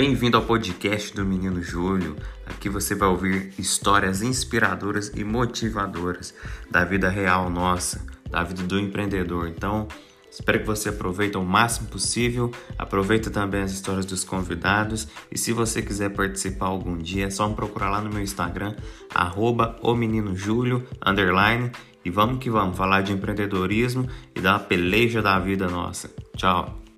Bem-vindo ao podcast do Menino Júlio. Aqui você vai ouvir histórias inspiradoras e motivadoras da vida real nossa, da vida do empreendedor. Então, espero que você aproveite o máximo possível. Aproveita também as histórias dos convidados. E se você quiser participar algum dia, é só me procurar lá no meu Instagram, arroba underline. E vamos que vamos falar de empreendedorismo e da peleja da vida nossa. Tchau!